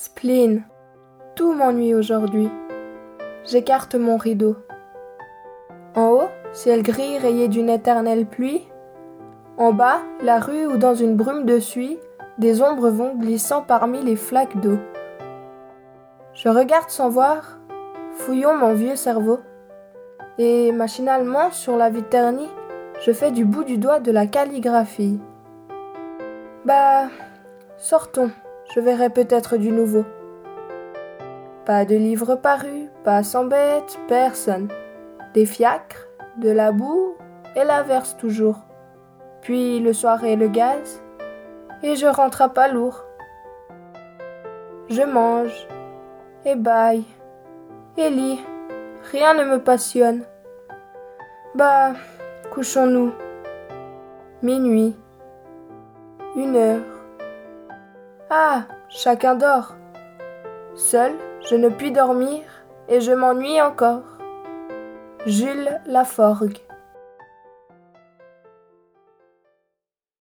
Spleen, tout m'ennuie aujourd'hui. J'écarte mon rideau. En haut, ciel gris rayé d'une éternelle pluie. En bas, la rue où dans une brume de suie, des ombres vont glissant parmi les flaques d'eau. Je regarde sans voir, fouillons mon vieux cerveau, et machinalement sur la vie ternie, je fais du bout du doigt de la calligraphie. Bah, sortons, je verrai peut-être du nouveau. Pas de livres parus, pas sans bête, personne. Des fiacres, de la boue et l'averse toujours. Puis le soir et le gaz, et je rentre à pas lourd. Je mange, et baille, et lis, rien ne me passionne. Bah, couchons-nous. Minuit. Une heure. Ah, chacun dort. Seul, je ne puis dormir et je m'ennuie encore. Jules Laforgue